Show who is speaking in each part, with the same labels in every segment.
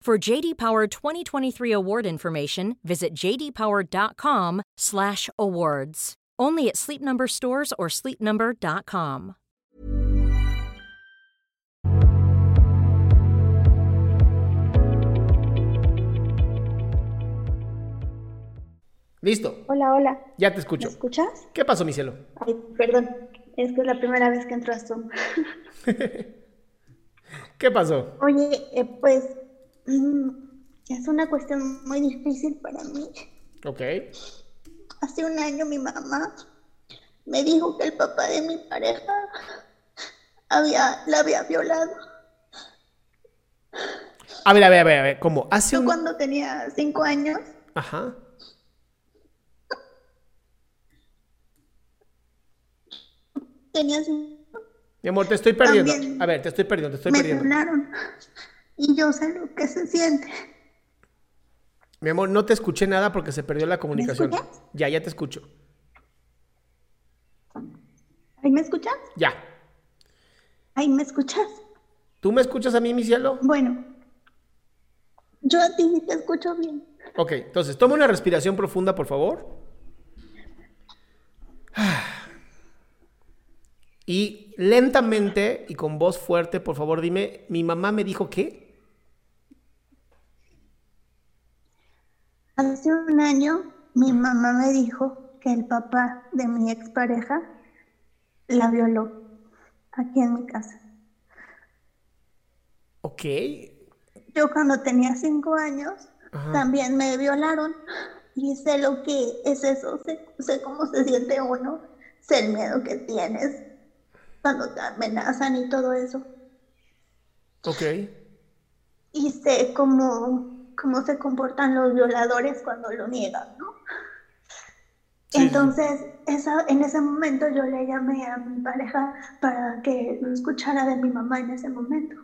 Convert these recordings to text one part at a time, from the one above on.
Speaker 1: For JD Power 2023 award information, visit jdpower.com/awards. Only at Sleep Number stores or sleepnumber.com.
Speaker 2: Listo.
Speaker 3: Hola, hola.
Speaker 2: Ya te escucho.
Speaker 3: ¿Me escuchas?
Speaker 2: ¿Qué pasó, mi cielo?
Speaker 3: Ay, perdón. Es que es la primera vez que entro a Zoom.
Speaker 2: ¿Qué pasó?
Speaker 3: Oye, eh, pues es una cuestión muy difícil para mí.
Speaker 2: Ok.
Speaker 3: Hace un año mi mamá me dijo que el papá de mi pareja había, la había violado.
Speaker 2: A ver, a ver, a ver, a ver. ¿Cómo? Hace
Speaker 3: Yo
Speaker 2: un...
Speaker 3: cuando tenía cinco años,
Speaker 2: Ajá.
Speaker 3: tenía cinco
Speaker 2: Mi amor, te estoy perdiendo.
Speaker 3: También
Speaker 2: A ver, te estoy perdiendo, te estoy
Speaker 3: me
Speaker 2: perdiendo.
Speaker 3: violaron. Y yo sé lo que se siente.
Speaker 2: Mi amor, no te escuché nada porque se perdió la comunicación.
Speaker 3: escuchas?
Speaker 2: Ya, ya te escucho.
Speaker 3: ¿Ahí me escuchas?
Speaker 2: Ya.
Speaker 3: ¿Ahí me escuchas?
Speaker 2: ¿Tú me escuchas a mí, mi cielo?
Speaker 3: Bueno, yo a ti sí te escucho bien.
Speaker 2: Ok, entonces, toma una respiración profunda, por favor. Y lentamente y con voz fuerte, por favor, dime, mi mamá me dijo qué?
Speaker 3: Hace un año mi mamá me dijo que el papá de mi expareja la violó aquí en mi casa.
Speaker 2: Ok.
Speaker 3: Yo cuando tenía cinco años
Speaker 2: Ajá.
Speaker 3: también me violaron y sé lo que es eso, sé, sé cómo se siente uno, sé el miedo que tienes cuando te amenazan y todo eso.
Speaker 2: Ok.
Speaker 3: Y sé cómo, cómo se comportan los violadores cuando lo niegan, ¿no?
Speaker 2: Sí.
Speaker 3: Entonces, esa, en ese momento yo le llamé a mi pareja para que lo escuchara de mi mamá en ese momento.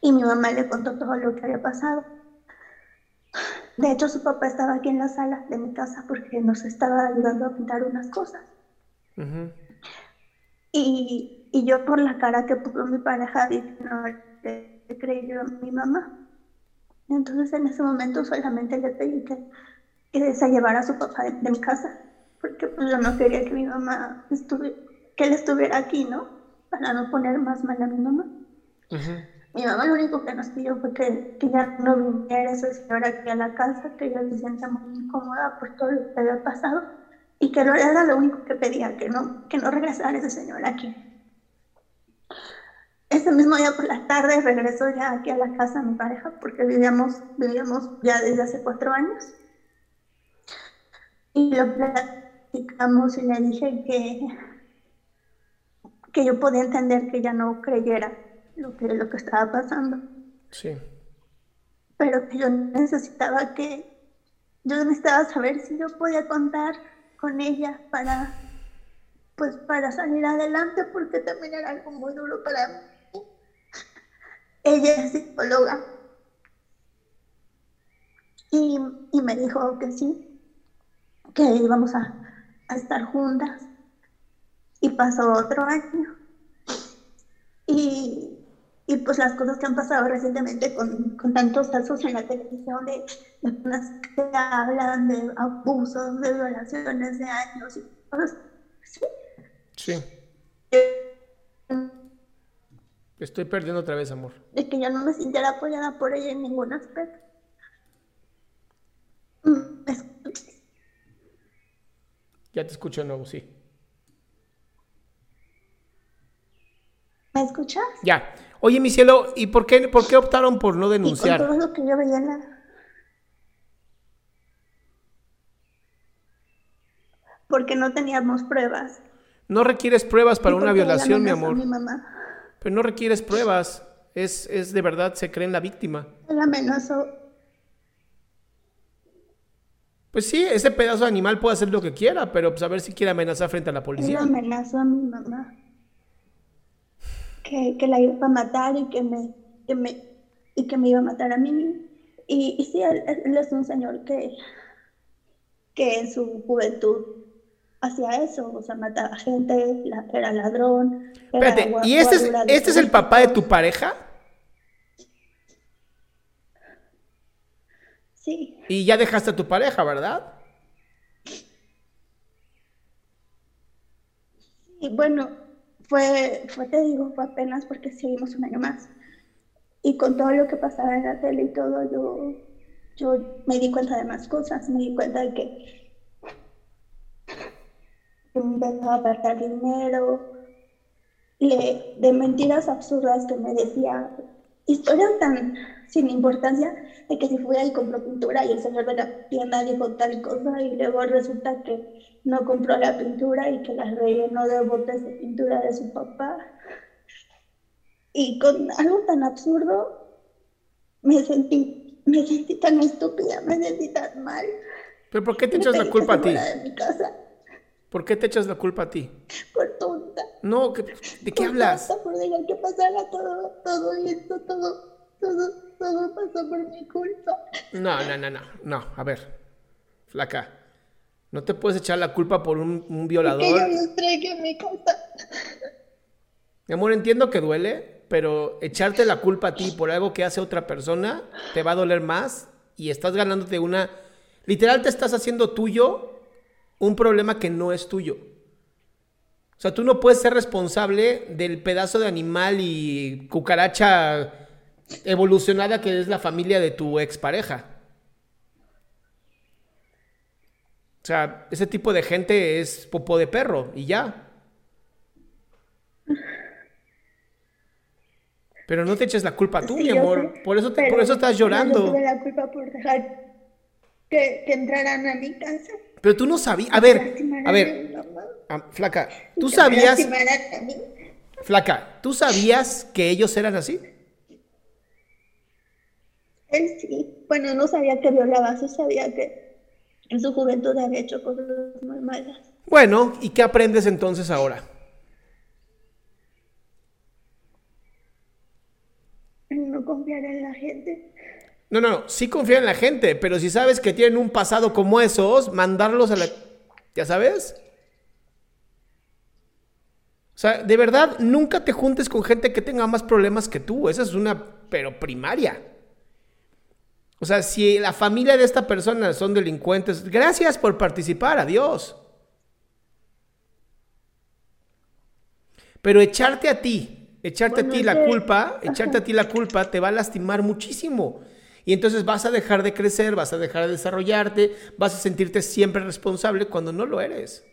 Speaker 3: Y mi mamá le contó todo lo que había pasado. De hecho, su papá estaba aquí en la sala de mi casa porque nos estaba ayudando a pintar unas cosas.
Speaker 2: Ujú.
Speaker 3: Y, y yo por la cara que puso mi pareja que no le creyó a mi mamá. Entonces en ese momento solamente le pedí que, que se llevara a su papá de, de mi casa, porque pues yo no quería que mi mamá estuviera, que él estuviera aquí, ¿no? Para no poner más mal a mi mamá. Mi mamá lo único que nos pidió fue que, que ya no viniera esa señora aquí a la casa, que ella se sienta muy incómoda por todo lo que había pasado y que lo era lo único que pedía, que no, que no regresara ese señor aquí. Ese mismo día por la tarde regresó ya aquí a la casa mi pareja porque vivíamos, vivíamos ya desde hace cuatro años. Y lo platicamos y le dije que, que yo podía entender que ella no creyera lo que, lo que estaba pasando,
Speaker 2: Sí.
Speaker 3: pero que yo necesitaba que, yo necesitaba saber si yo podía contar con ella para, pues para salir adelante, porque también era algo muy duro para mí. Ella es psicóloga y, y me dijo que sí, que íbamos a, a estar juntas. Y pasó otro año. Y, y pues las cosas que han pasado recientemente con, con tantos casos en la televisión de, personas que hablan de abusos, de violaciones de años y cosas así.
Speaker 2: Sí. Estoy perdiendo otra vez, amor.
Speaker 3: De que yo no me sintiera apoyada por ella en ningún aspecto. Mm, ¿Me escuchas?
Speaker 2: Ya te escucho de nuevo, sí.
Speaker 3: ¿Me escuchas?
Speaker 2: Ya. Oye, mi cielo, ¿y por qué, por qué optaron por no
Speaker 3: Y con
Speaker 2: denunciar?
Speaker 3: todo lo que yo veía en la... Porque no teníamos pruebas.
Speaker 2: No requieres pruebas para una violación, mi amor.
Speaker 3: Mi mamá.
Speaker 2: Pero no requieres pruebas. Es, es de verdad, se cree en la víctima.
Speaker 3: Él amenazó.
Speaker 2: Pues sí, ese pedazo de animal puede hacer lo que quiera, pero pues a ver si quiere amenazar frente a la
Speaker 3: Él
Speaker 2: policía.
Speaker 3: amenazó a mi mamá. Que, que la iba a matar y que me, que me, y que me iba a matar a mí. Y, y sí, él, él es un señor que, que en su juventud hacía eso, o sea, mataba gente, la- era ladrón. era
Speaker 2: Espérate, ¿y este es, este es el papá de tu pareja?
Speaker 3: Sí,
Speaker 2: Y ya dejaste a tu pareja, ¿verdad?
Speaker 3: y bueno, fue, fue, te digo, fue apenas porque seguimos un año más. Y con todo lo que pasaba en la tele y todo, yo, yo me di cuenta de más cosas, me di cuenta de que empezaba a perder dinero, le- de mentiras absurdas que me decía, historias tan sin importancia de que si fui y compró pintura y el señor de la tienda dijo tal cosa y luego resulta que no compró la pintura y que la rellenó de botes de pintura de su papá. Y con algo tan absurdo me sentí, me sentí tan estúpida, me sentí tan mal.
Speaker 2: ¿Pero por qué te echas la culpa a ti?
Speaker 3: se fuera de mi casa
Speaker 2: ¿Por qué te echas la culpa a ti?
Speaker 3: por tonta.
Speaker 2: No, ¿qué- ¿de qué
Speaker 3: por
Speaker 2: hablas?
Speaker 3: tonta, por dejar que pasara todo, todo esto, todo, todo, todo pasó por mi culpa.
Speaker 2: No, no, no, no, no, a ver, flaca, no te puedes echar la culpa por un, un
Speaker 3: Que yo
Speaker 2: violador.
Speaker 3: los mi casa.
Speaker 2: Mi amor, entiendo que duele, pero echarte la culpa a ti por algo que hace otra persona te va a doler más y estás ganándote una... Literal te estás haciendo tuyo un problema que no es tuyo. O sea, tú no puedes ser responsable del pedazo de animal y cucaracha evolucionada que es la familia de tu expareja. O sea, ese tipo de gente es popó de perro y ya. Pero no te eches la culpa tú,
Speaker 3: Sí,
Speaker 2: mi amor.
Speaker 3: sé,
Speaker 2: Por eso, te- por eso estás llorando.
Speaker 3: tuve la culpa por dejar que, que entraran a mi casa.
Speaker 2: Pero tú no sabías. A ver, a ver, ah, flaca, tú sabías, flaca, tú sabías que ellos eran así.
Speaker 3: Él sí. Bueno, no sabía que violaba, sí sabía que en su juventud había hecho cosas muy malas.
Speaker 2: Bueno, ¿y qué aprendes entonces ahora?
Speaker 3: No confiar en la gente.
Speaker 2: No, no, sí confía en la gente, pero si sabes que tienen un pasado como esos, mandarlos a la... ¿Ya sabes? O sea, de verdad, nunca te juntes con gente que tenga más problemas que tú. Esa es una, pero primaria. O sea, si la familia de esta persona son delincuentes, gracias por participar, adiós. Pero echarte a ti, echarte
Speaker 3: Bueno,
Speaker 2: a ti la culpa, echarte a ti la culpa te va a lastimar muchísimo. Y entonces vas a dejar de crecer, vas a dejar de desarrollarte, vas a sentirte siempre responsable cuando no lo eres.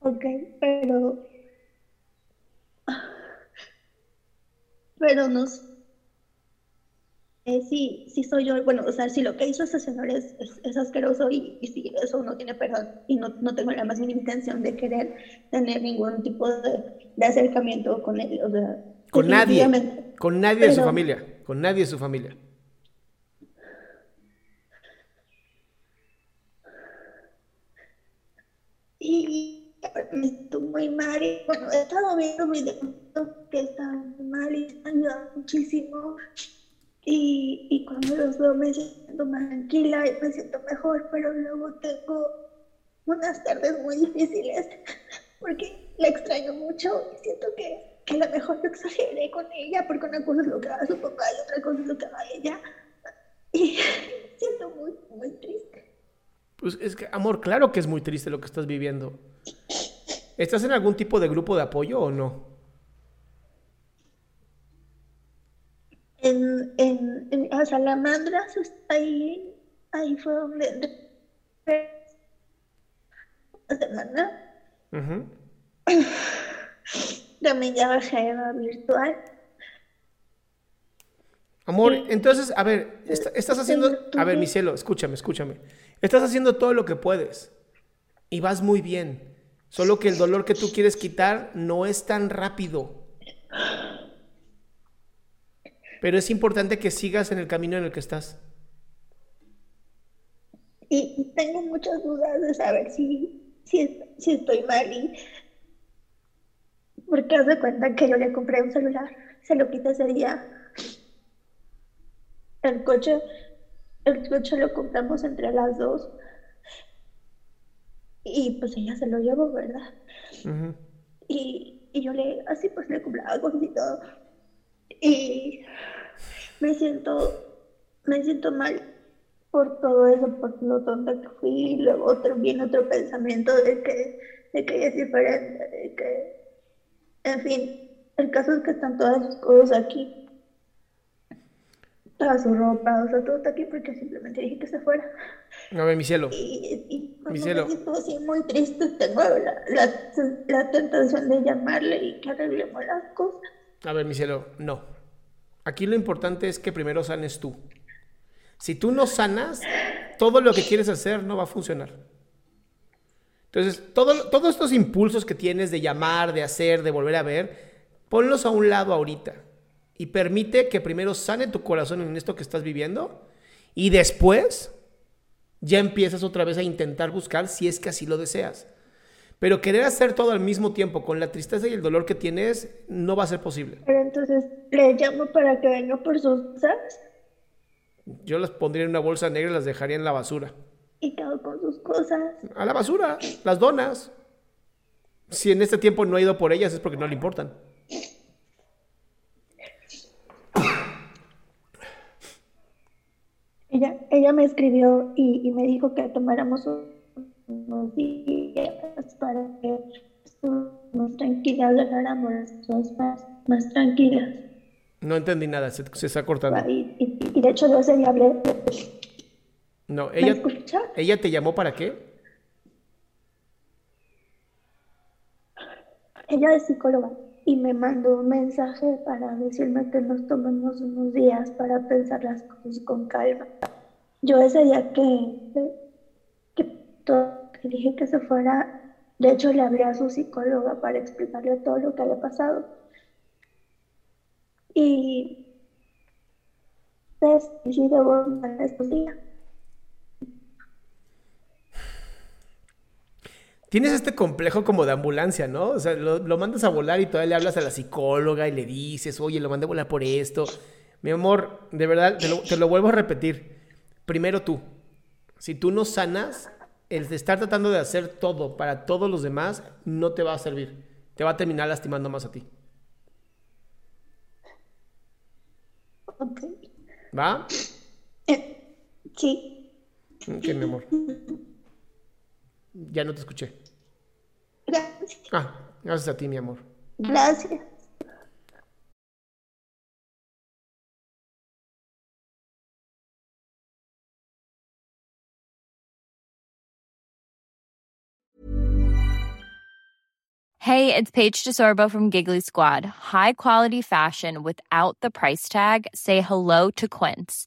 Speaker 3: Ok, pero. Pero no sé si, si soy yo. Bueno, o sea, si lo que hizo ese señor es, es, es asqueroso y, y si eso no tiene perdón y no, no tengo la más mínima intención de querer tener ningún tipo de, de acercamiento con él. O sea,
Speaker 2: Con nadie. Con nadie de su familia, con nadie de su familia.
Speaker 3: Y me siento muy mal. Y, bueno, he estado viendo videos que están mal y están ayudando muchísimo. Y, y cuando los veo me siento más tranquila y me siento mejor, pero luego tengo unas tardes muy difíciles porque la extraño mucho y siento que, que a lo mejor yo exageré con ella, porque una cosa es lo que haga su papá y otra cosa es lo que haga ella. Y siento muy, muy triste.
Speaker 2: Pues es que, amor, claro que es muy triste lo que estás viviendo. ¿Estás en algún tipo de grupo de apoyo o no?
Speaker 3: En, en, en a Salamandras, ahí, ahí fue donde la semana.
Speaker 2: Ujú.
Speaker 3: También ya bajé a virtual.
Speaker 2: Amor,
Speaker 3: Sí.
Speaker 2: entonces, a ver, est- estás haciendo... A ver, mi cielo, escúchame, escúchame. Estás haciendo todo lo que puedes. Y vas muy bien. Solo que el dolor que tú quieres quitar no es tan rápido. Pero es importante que sigas en el camino en el que estás.
Speaker 3: Y tengo muchas dudas de saber si, si, si estoy mal y porque haz de cuenta que yo le compré un celular, se lo quité ese día. El coche, el coche lo compramos entre las dos. Y pues ella se lo llevó, ¿verdad? Y, y yo le, así pues le compraba todo. Y me siento, me siento mal por todo eso, por lo tonta que fui. Y luego otro, viene otro pensamiento de que, de que ella es diferente, de que, en fin, el caso es que están todas sus cosas aquí. Toda su ropa, o sea, todo está aquí porque simplemente dije que se fuera.
Speaker 2: A ver, mi cielo.
Speaker 3: Y, y
Speaker 2: Mi
Speaker 3: cuando
Speaker 2: cielo.
Speaker 3: me siento así muy triste, tengo la, la, la tentación de llamarle y que arreglemos las cosas.
Speaker 2: A ver, mi cielo, no. Aquí lo importante es que primero sanes tú. Si tú no sanas, todo lo que quieres hacer no va a funcionar. Entonces, todo- todos estos impulsos que tienes de llamar, de hacer, de volver a ver, ponlos a un lado ahorita. Y permite que primero sane tu corazón en esto que estás viviendo. Y después ya empiezas otra vez a intentar buscar si es que así lo deseas. Pero querer hacer todo al mismo tiempo con la tristeza y el dolor que tienes no va a ser posible.
Speaker 3: Pero entonces le llamo para que venga por sus cosas
Speaker 2: Yo las pondría en una bolsa negra y las dejaría en la basura.
Speaker 3: y quedo con sus cosas.
Speaker 2: A la basura, las donas. Si en este tiempo no ha ido por ellas es porque no le importan.
Speaker 3: Ella, ella me escribió y, y me dijo que tomáramos unos días para que estuviéramos tranquilas, dejáramos las cosas más, más tranquilas.
Speaker 2: No entendí nada, se, se está cortando.
Speaker 3: Y, y- y de hecho yo ese día hablé.
Speaker 2: No,
Speaker 3: ¿Me
Speaker 2: ella,
Speaker 3: escucha?
Speaker 2: ella te llamó para qué?
Speaker 3: Ella es psicóloga y me mandó un mensaje para decirme que nos tomemos unos días para pensar las cosas con calma. Yo ese día que, que, dije que se fuera, de hecho le hablé a su psicóloga para explicarle todo lo que había pasado. Y pues, sí debo mandar estos días.
Speaker 2: Tienes este complejo como de ambulancia, ¿no? O sea, lo, lo mandas a volar y todavía le hablas a la psicóloga y le dices, oye, lo mandé a volar por esto. Mi amor, de verdad, te lo, te lo vuelvo a repetir. Primero tú. Si tú no sanas, el de estar tratando de hacer todo para todos los demás no te va a servir. Te va a terminar lastimando más a ti.
Speaker 3: Ok.
Speaker 2: ¿Va?
Speaker 3: Eh, sí,
Speaker 2: Ok, mi amor. Ya no te escuché.
Speaker 3: gracias.
Speaker 2: Ah, gracias a ti, mi amor.
Speaker 3: Gracias.
Speaker 4: Hey, it's Paige DeSorbo from Giggly Squad. High quality fashion without the price tag. Say hello to Quince.